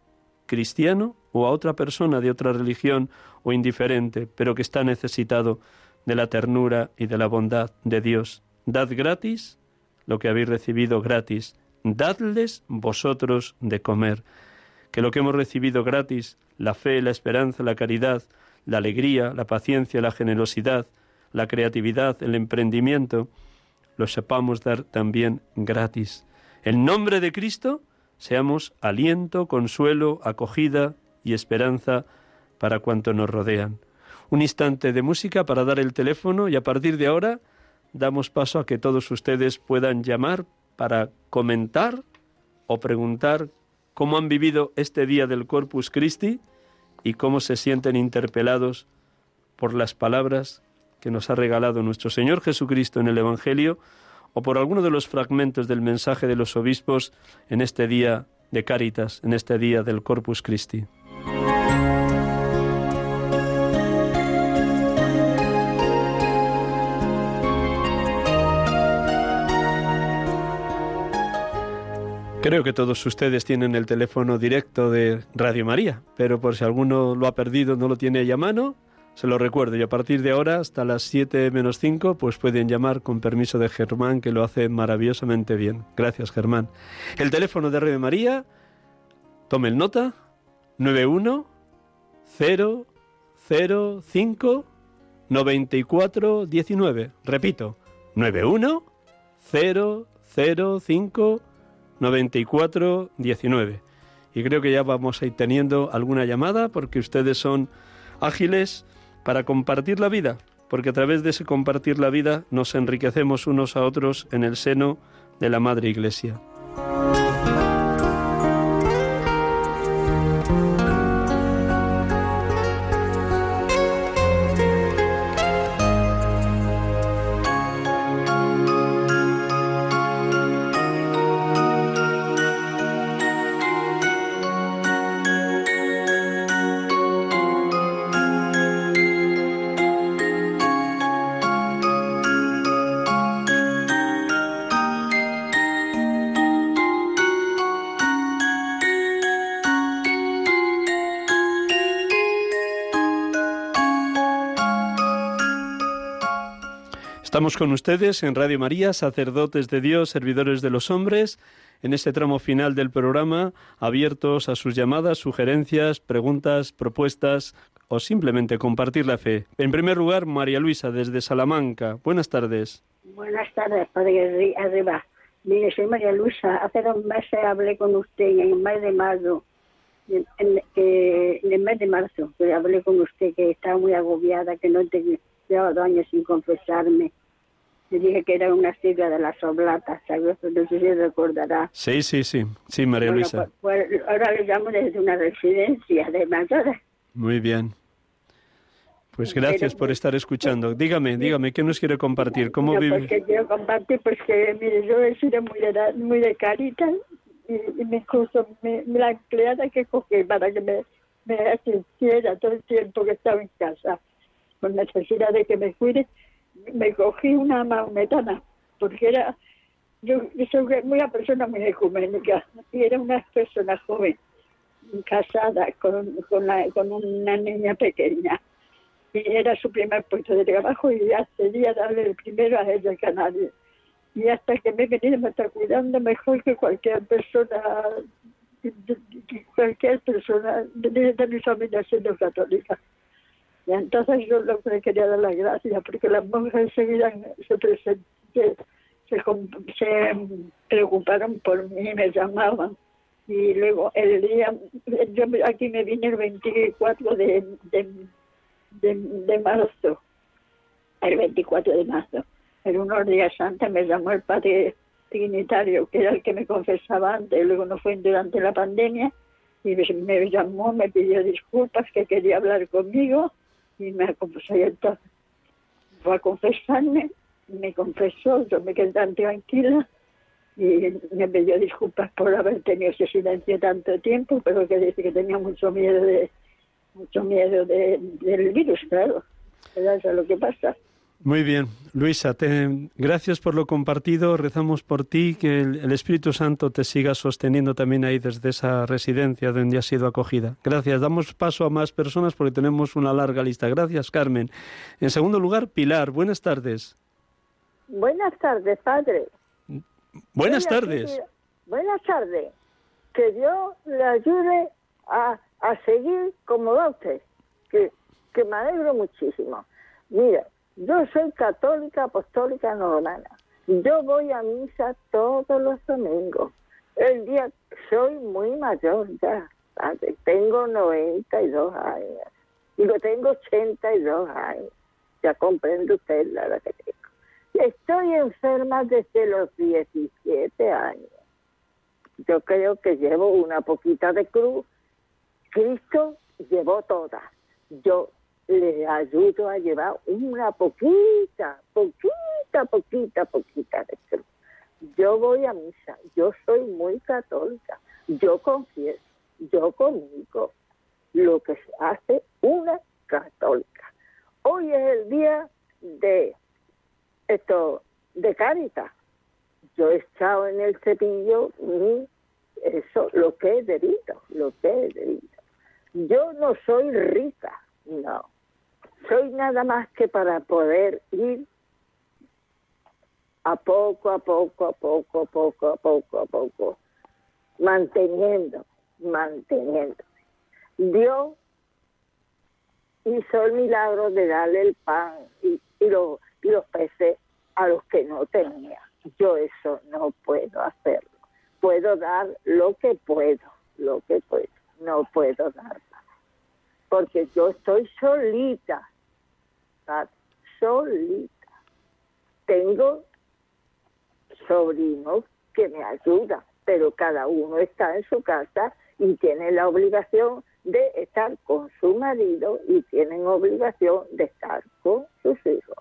cristiano o a otra persona de otra religión o indiferente, pero que está necesitado de la ternura y de la bondad de Dios. Dad gratis lo que habéis recibido gratis. Dadles vosotros de comer. Que lo que hemos recibido gratis, la fe, la esperanza, la caridad, la alegría, la paciencia, la generosidad, la creatividad, el emprendimiento, lo sepamos dar también gratis. En nombre de Cristo, seamos aliento, consuelo, acogida y esperanza para cuanto nos rodean un instante de música para dar el teléfono y a partir de ahora damos paso a que todos ustedes puedan llamar para comentar o preguntar cómo han vivido este día del Corpus Christi y cómo se sienten interpelados por las palabras que nos ha regalado nuestro Señor Jesucristo en el Evangelio o por alguno de los fragmentos del mensaje de los obispos en este día de Cáritas, en este día del Corpus Christi. Creo que todos ustedes tienen el teléfono directo de Radio María, pero por si alguno lo ha perdido, no lo tiene ahí a mano, se lo recuerdo. Y a partir de ahora, hasta las 7 menos 5, pues pueden llamar con permiso de Germán, que lo hace maravillosamente bien. Gracias, Germán. El teléfono de Radio María, tomen nota, 91 005 94 19. Repito, 91 005 94 19. Y creo que ya vamos a ir teniendo alguna llamada porque ustedes son ágiles para compartir la vida, porque a través de ese compartir la vida nos enriquecemos unos a otros en el seno de la Madre Iglesia. Estamos con ustedes en Radio María, sacerdotes de Dios, servidores de los hombres, en este tramo final del programa, abiertos a sus llamadas, sugerencias, preguntas, propuestas o simplemente compartir la fe. En primer lugar, María Luisa, desde Salamanca. Buenas tardes. Buenas tardes, Padre Arriba. Mire, soy María Luisa. Hace dos meses hablé con usted en el mes de marzo. En, el mes de marzo, que hablé con usted que estaba muy agobiada, que no tenía llevaba dos años sin confesarme le dije que era una sigla de las oblatas, ¿sabes? No sé si recordará. Sí, sí, sí, sí, María Luisa. Pues, pues, ahora le llamo desde una residencia de mayores. Muy bien. Pues gracias por estar escuchando. Dígame, dígame, ¿qué nos quiere compartir? ¿Cómo vive? Pues que quiero compartir, pues que, mire, yo he sido muy de, muy de carita y, me incluso me, la empleada que cogí para que me, me asistiera todo el tiempo que estaba en casa, con necesidad de que me cuide, me cogí una maometana, porque era, yo, soy una persona muy ecuménica, y era una persona joven, casada con, con, con una niña pequeña. Y era su primer puesto de trabajo y accedía a darle el primero a ella que a nadie. Y hasta que me he venido me está cuidando mejor que cualquier persona, cualquier persona de, de mi familia siendo católica. Y entonces yo lo que quería dar las gracias, porque las monjas enseguida se, se, se, preocuparon por mí, me llamaban. Y luego el día, yo aquí me vine el 24 de, de, de, marzo, el 24 de marzo. En unos días antes me llamó el padre dignitario, que era el que me confesaba antes, luego no fue durante la pandemia, y me llamó, me pidió disculpas, que quería hablar conmigo, y me confesó y entonces fue a confesarme, me confesó, yo me quedé tan tranquila y me pidió disculpas por haber tenido ese silencio tanto tiempo, pero que dice que tenía mucho miedo de mucho miedo de, del virus, claro. Eso es lo que pasa. Muy bien, Luisa, te, gracias por lo compartido. Rezamos por ti, que el, Espíritu Santo te siga sosteniendo también ahí desde esa residencia donde has sido acogida. Gracias. Damos paso a más personas porque tenemos una larga lista. Gracias, Carmen. En segundo lugar, Pilar. Buenas tardes. Buenas tardes, padre. Buenas tardes. buenas tardes. Que Dios le ayude a, seguir como va usted. Que, que me alegro muchísimo. Mira, yo soy católica apostólica romana. Yo voy a misa todos los domingos. El día soy muy mayor ya. Tengo 92 años. Digo, tengo 82 años. Ya comprende usted la edad que tengo. Estoy enferma desde los 17 años. Yo creo que llevo una poquita de cruz. Cristo llevó todas. Yo le ayudo a llevar una poquita, poquita, poquita, poquita de cruz. Yo voy a misa, yo soy muy católica, yo confieso, yo comunico lo que hace una católica. Hoy es el día de esto de Cáritas. Yo he echado en el cepillo mi, eso, lo que he debido, lo que he debido. Yo no soy rica, no. Soy nada más que para poder ir a poco, a poco, a poco, a poco, a poco, a poco, manteniendo, manteniendo. Dios hizo el milagro de darle el pan y, y, los, y peces a los que no tenía. Yo eso no puedo hacerlo. Puedo dar lo que puedo, lo que puedo. No puedo dar más. Porque yo estoy solita, ¿sabes? solita. Tengo sobrinos que me ayudan, pero cada uno está en su casa y tiene la obligación de estar con su marido y tienen obligación de estar con sus hijos.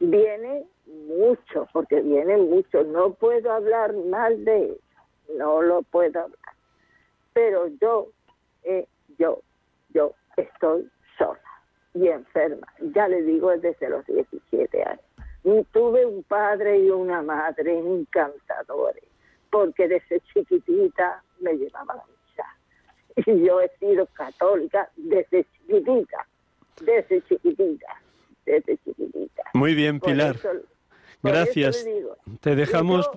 Vienen mucho, porque vienen mucho. No puedo hablar mal de ellos, no lo puedo hablar. Pero yo, eh, yo, yo estoy y enferma. Ya le digo desde los 17 años. Y tuve un padre y una madre encantadores, porque desde chiquitita me llevaban a misa. Y yo he sido católica desde chiquitita, desde chiquitita, desde chiquitita. Muy bien, Por Pilar. eso- por Gracias. digo, Te dejamos.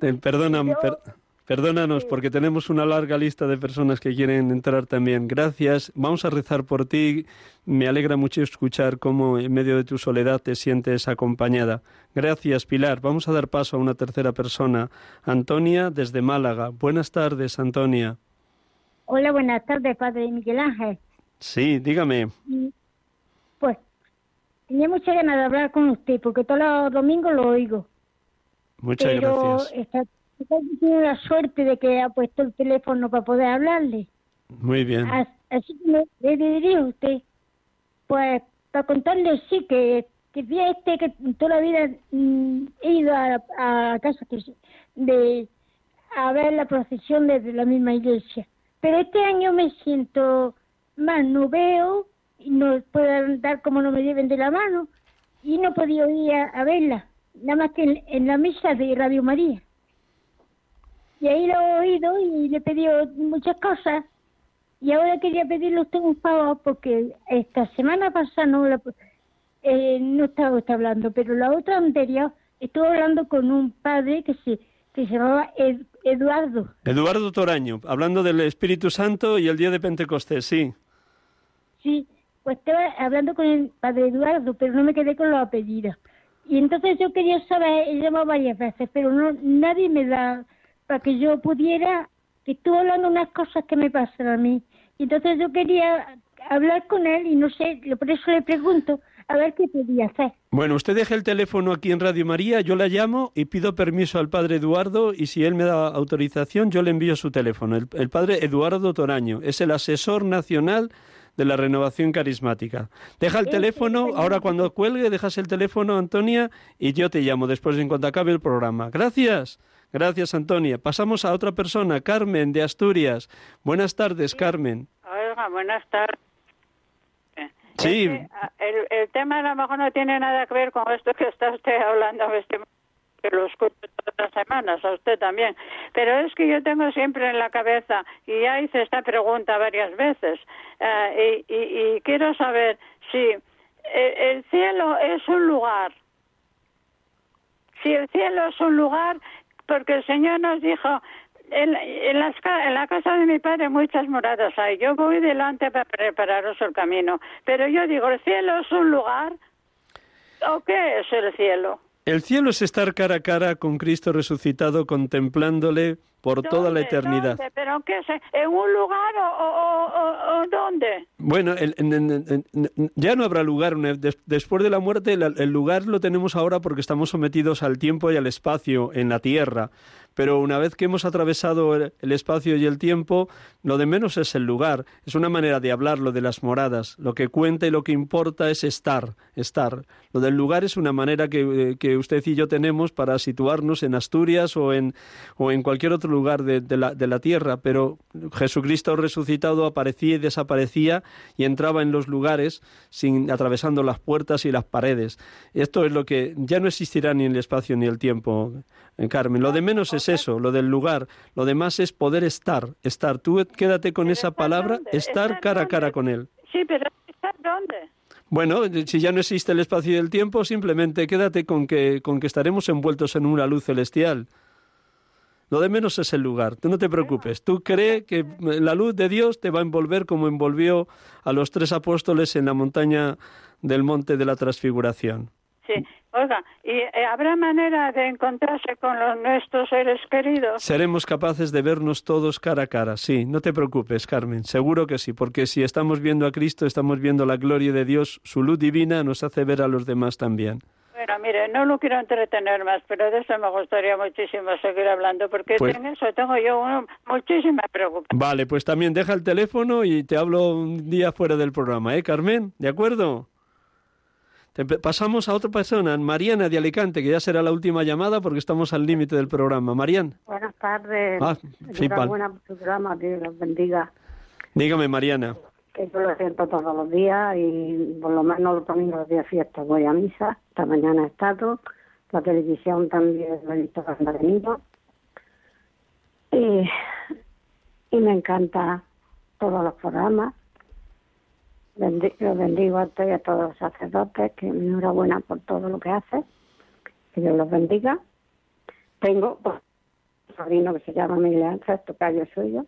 te- perdona, yo- per- perdónanos, porque tenemos una larga lista de personas que quieren entrar también. Gracias. Vamos a rezar por ti. Me alegra mucho escuchar cómo en medio de tu soledad te sientes acompañada. Gracias, Pilar. Vamos a dar paso a una tercera persona. Antonia, desde Málaga. Buenas tardes, Antonia. Hola, buenas tardes, Padre Miguel Ángel. Sí, dígame. Y, Pues tenía mucha ganas de hablar con usted porque todos los domingos lo oigo. Muchas pero gracias. está, teniendo la suerte de que ha puesto el teléfono para poder hablarle. Muy bien. As- Así que le diría a usted, pues para contarle sí que que este que toda la vida mm, he ido a, a casa que, de a ver la procesión desde la misma iglesia. Pero este año me siento mal, no veo y no puedo andar como no me lleven de la mano y no he podido ir a, a verla, nada más que en, en la misa de Radio María. Y ahí lo he oído y le he pedido muchas cosas y ahora quería pedirle a usted un favor porque esta semana pasada no, la- eh, no estaba usted hablando, pero la otra anterior estuve hablando con un padre que se, que se llamaba Ed- Eduardo. Eduardo Toraño, hablando del Espíritu Santo y el día de Pentecostés, sí. Sí, pues estaba hablando con el padre Eduardo, pero no me quedé con los apellidos. Y entonces yo quería saber, he llamado varias veces, pero no nadie me da para que yo pudiera, que estuvo hablando unas cosas que me pasan a mí. Y entonces yo quería hablar con él y no sé, por eso le pregunto a ver qué podía hacer. Bueno, usted deja el teléfono aquí en Radio María, yo la llamo y pido permiso al padre Eduardo y si él me da autorización yo le envío su teléfono. El, el padre Eduardo Toraño es el asesor nacional de la renovación carismática. Deja el teléfono, ahora cuando cuelgue dejas el teléfono, Antonia, y yo te llamo después en cuanto acabe el programa. Gracias. Gracias, Antonia. Pasamos a otra persona, Carmen, de Asturias. Buenas tardes, Carmen. Oiga, buenas tardes. Sí. El tema a lo mejor no tiene nada que ver con esto que está usted hablando, este, que lo escucho todas las semanas, a usted también. Pero es que yo tengo siempre en la cabeza, y ya hice esta pregunta varias veces, eh, y, y- y quiero saber si el, el cielo es un lugar, si el cielo es un lugar, porque el Señor nos dijo, en, en, las en la casa de mi padre muchas moradas hay. Yo voy delante para prepararos el camino. Pero yo digo, ¿el cielo es un lugar? ¿O qué es el cielo? El cielo es estar cara a cara con Cristo resucitado, contemplándole por toda la eternidad. ¿Dónde? ¿Pero qué es? ¿En un lugar o, o- o- o dónde? Bueno, el- en- en- en- en- ya no habrá lugar. después de la muerte, el, el lugar lo tenemos ahora porque estamos sometidos al tiempo y al espacio en la tierra. Pero una vez que hemos atravesado el, espacio y el tiempo, lo de menos es el lugar. Es una manera de hablar lo de las moradas. Lo que cuenta y lo que importa es estar, estar. Lo del lugar es una manera que, eh, usted y yo tenemos para situarnos en Asturias o en, cualquier otro lugar de, la, de la tierra, pero Jesucristo resucitado aparecía y desaparecía y entraba en los lugares sin atravesando las puertas y las paredes. Esto es lo que ya no existirá ni el espacio ni el tiempo, Carmen. Lo de menos es eso, lo del lugar. Lo demás es poder estar, estar. Tú quédate con ¿Pero esa palabra, dónde? estar ¿Estar cara a cara con él. Sí, pero ¿estar dónde? Bueno, si ya no existe el espacio y el tiempo, simplemente quédate con que, con que estaremos envueltos en una luz celestial. Lo de menos es el lugar, tú no te preocupes. Tú cree que la luz de Dios te va a envolver como envolvió a los tres apóstoles en la montaña del monte de la transfiguración. Sí. Oiga, ¿y eh, habrá manera de encontrarse con los, nuestros seres queridos? Seremos capaces de vernos todos cara a cara, sí, no te preocupes, Carmen, seguro que sí, porque si estamos viendo a Cristo, estamos viendo la gloria de Dios, su luz divina nos hace ver a los demás también. Bueno, mire, no lo quiero entretener más, pero de eso me gustaría muchísimo seguir hablando, porque Pues- en eso tengo yo uno, muchísima preocupación. Vale, pues también deja el teléfono y te hablo un día fuera del programa, ¿eh, Carmen? ¿De acuerdo? Pasamos a otra persona, Mariana de Alicante, que ya será la última llamada porque estamos al límite del programa. Marian, Buenas tardes. Ah, sí, su programa, Dios los bendiga. dígame, Mariana. Que yo lo siento todos los días y por lo menos los domingos los días de fiesta voy a misa. Esta mañana he estado. La televisión también lo he visto cuando he venido. Y, y me encanta todos los programas. Bendi- Los bendigo a usted y a todos los sacerdotes, que enhorabuena por todo lo que hace. Que Dios los bendiga. Tengo pues, un sobrino que se llama Miguel Ángel, tocayo suyo,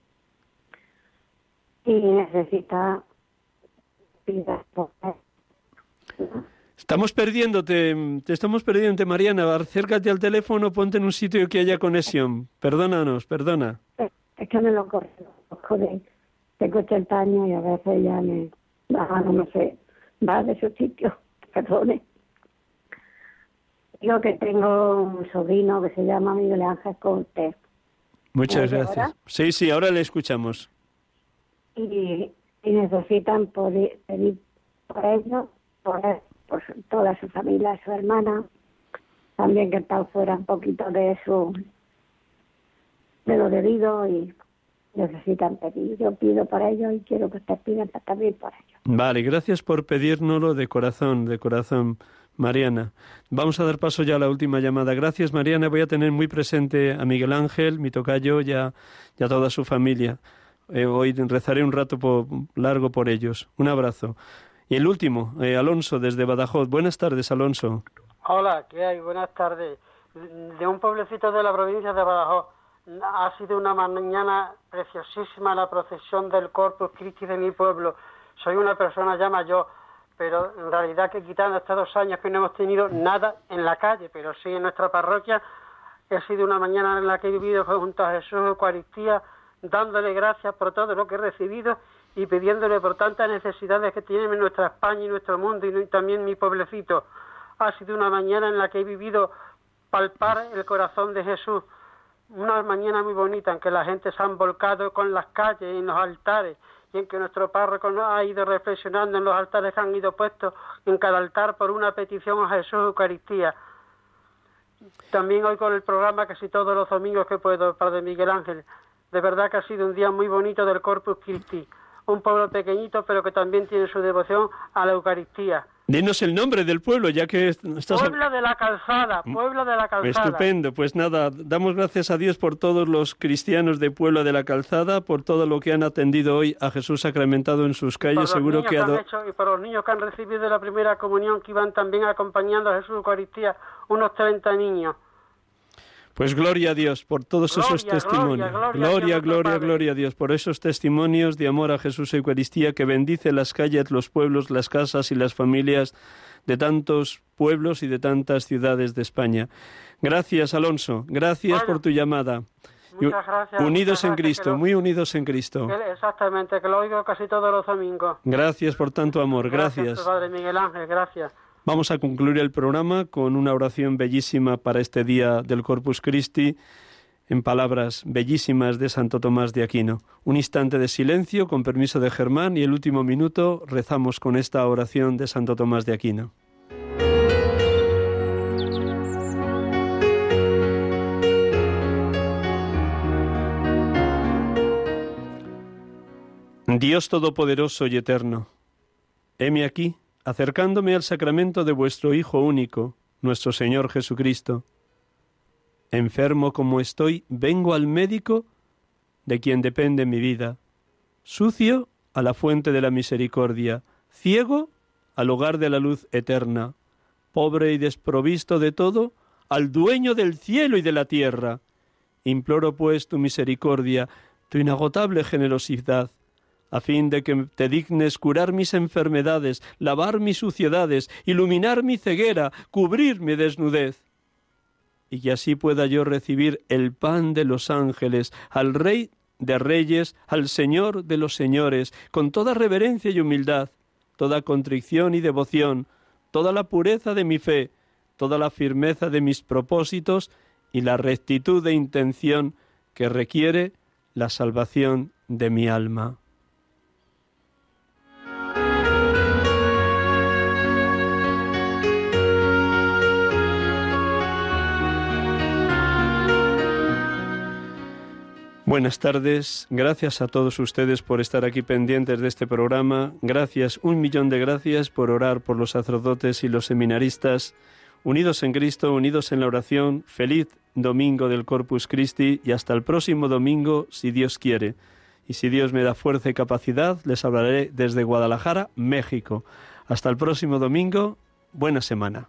y necesita vida por. Estamos perdiéndote, te estamos perdiéndote, Mariana. Acércate al teléfono, ponte en un sitio que haya conexión. Perdónanos, perdona. Es que me lo joder. Tengo 80 años y a veces ya me va, no sé, va de su sitio, perdone. Yo que tengo un sobrino que se llama Miguel Ángel Cortés Muchas ¿Me oye gracias. ahora? Sí, sí, ahora le escuchamos. y, y necesitan poder pedir por ellos, por, él, por su- toda su familia, su hermana, también que está fuera un poquito de su de lo debido y necesitan pedir. Yo pido por ellos y quiero que ustedes pidan también por ellos. Vale, gracias por pedírnoslo de corazón, de corazón, Mariana. Vamos a dar paso ya a la última llamada. Gracias, Mariana. Voy a tener muy presente a Miguel Ángel, mi tocayo, y a, y a toda su familia. Eh, hoy rezaré un rato po- largo por ellos. Un abrazo. Y el último, eh, Alonso, desde Badajoz. Buenas tardes, Alonso. Hola, ¿qué hay? Buenas tardes. De un pueblecito de la provincia de Badajoz. Ha sido una mañana preciosísima la procesión del Corpus Christi de mi pueblo. Soy una persona ya mayor, pero en realidad que quitando estos dos años que no hemos tenido nada en la calle, pero sí en nuestra parroquia, ha sido una mañana en la que he vivido junto a Jesús Eucaristía, dándole gracias por todo lo que he recibido y pidiéndole por tantas necesidades que tiene nuestra España y nuestro mundo y también mi pueblecito. Ha sido una mañana en la que he vivido palpar el corazón de Jesús. Una mañana muy bonita en que la gente se han volcado con las calles, en los altares, y en que nuestro párroco ha ido reflexionando en los altares que han ido puestos en cada altar por una petición a Jesús Eucaristía. También hoy con el programa casi todos los domingos que puedo, Padre Miguel Ángel. De verdad que ha sido un día muy bonito del Corpus Christi. Un pueblo pequeñito, pero que también tiene su devoción a la Eucaristía. Dinos el nombre del pueblo, ya que est- estás... Puebla de la Calzada, Puebla de la Calzada. Estupendo, pues nada, damos gracias a Dios por todos los cristianos de Puebla de la Calzada, por todo lo que han atendido hoy a Jesús sacramentado en sus por calles, los seguro niños que... han hecho- y por los niños que han recibido la primera comunión, que iban también acompañando a Jesús Eucaristía, unos 30 niños. Pues gloria a Dios por todos esos testimonios. gloria, gloria Gloria, a Dios por esos testimonios de amor a Jesús y Eucaristía que bendice las calles, los pueblos, las casas y las familias de tantos pueblos y de tantas ciudades de España. Gracias, Alonso. Gracias por tu llamada. Muchas gracias, Unidos muchas en gracias, Cristo, lo- muy unidos en Cristo. Exactamente, que lo oigo casi todos los domingos. Gracias por tanto amor. Gracias. Padre Miguel Ángel, gracias. Vamos a concluir el programa con una oración bellísima para este día del Corpus Christi. en palabras bellísimas de Santo Tomás de Aquino. Un instante de silencio con permiso de Germán y el último minuto rezamos con esta oración de Santo Tomás de Aquino. Dios Todopoderoso y Eterno, heme aquí, acercándome al sacramento de vuestro Hijo único, nuestro Señor Jesucristo. Enfermo como estoy, vengo al médico de quien depende mi vida, sucio a la fuente de la misericordia, ciego al hogar de la luz eterna, pobre y desprovisto de todo, al dueño del cielo y de la tierra. Imploro pues tu misericordia, tu inagotable generosidad, a fin de que te dignes curar mis enfermedades, lavar mis suciedades, iluminar mi ceguera, cubrir mi desnudez, y que así pueda yo recibir el pan de los ángeles, al Rey de Reyes, al Señor de los Señores, con toda reverencia y humildad, toda contrición y devoción, toda la pureza de mi fe, toda la firmeza de mis propósitos y la rectitud de intención que requiere la salvación de mi alma. Buenas tardes, gracias a todos ustedes por estar aquí pendientes de este programa, gracias, un millón de gracias por orar por los sacerdotes y los seminaristas, unidos en Cristo, unidos en la oración, feliz domingo del Corpus Christi y hasta el próximo domingo, si Dios quiere. Y si Dios me da fuerza y capacidad, les hablaré desde Guadalajara, México. Hasta el próximo domingo, buena semana.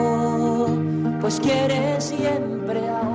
pues quiere siempre.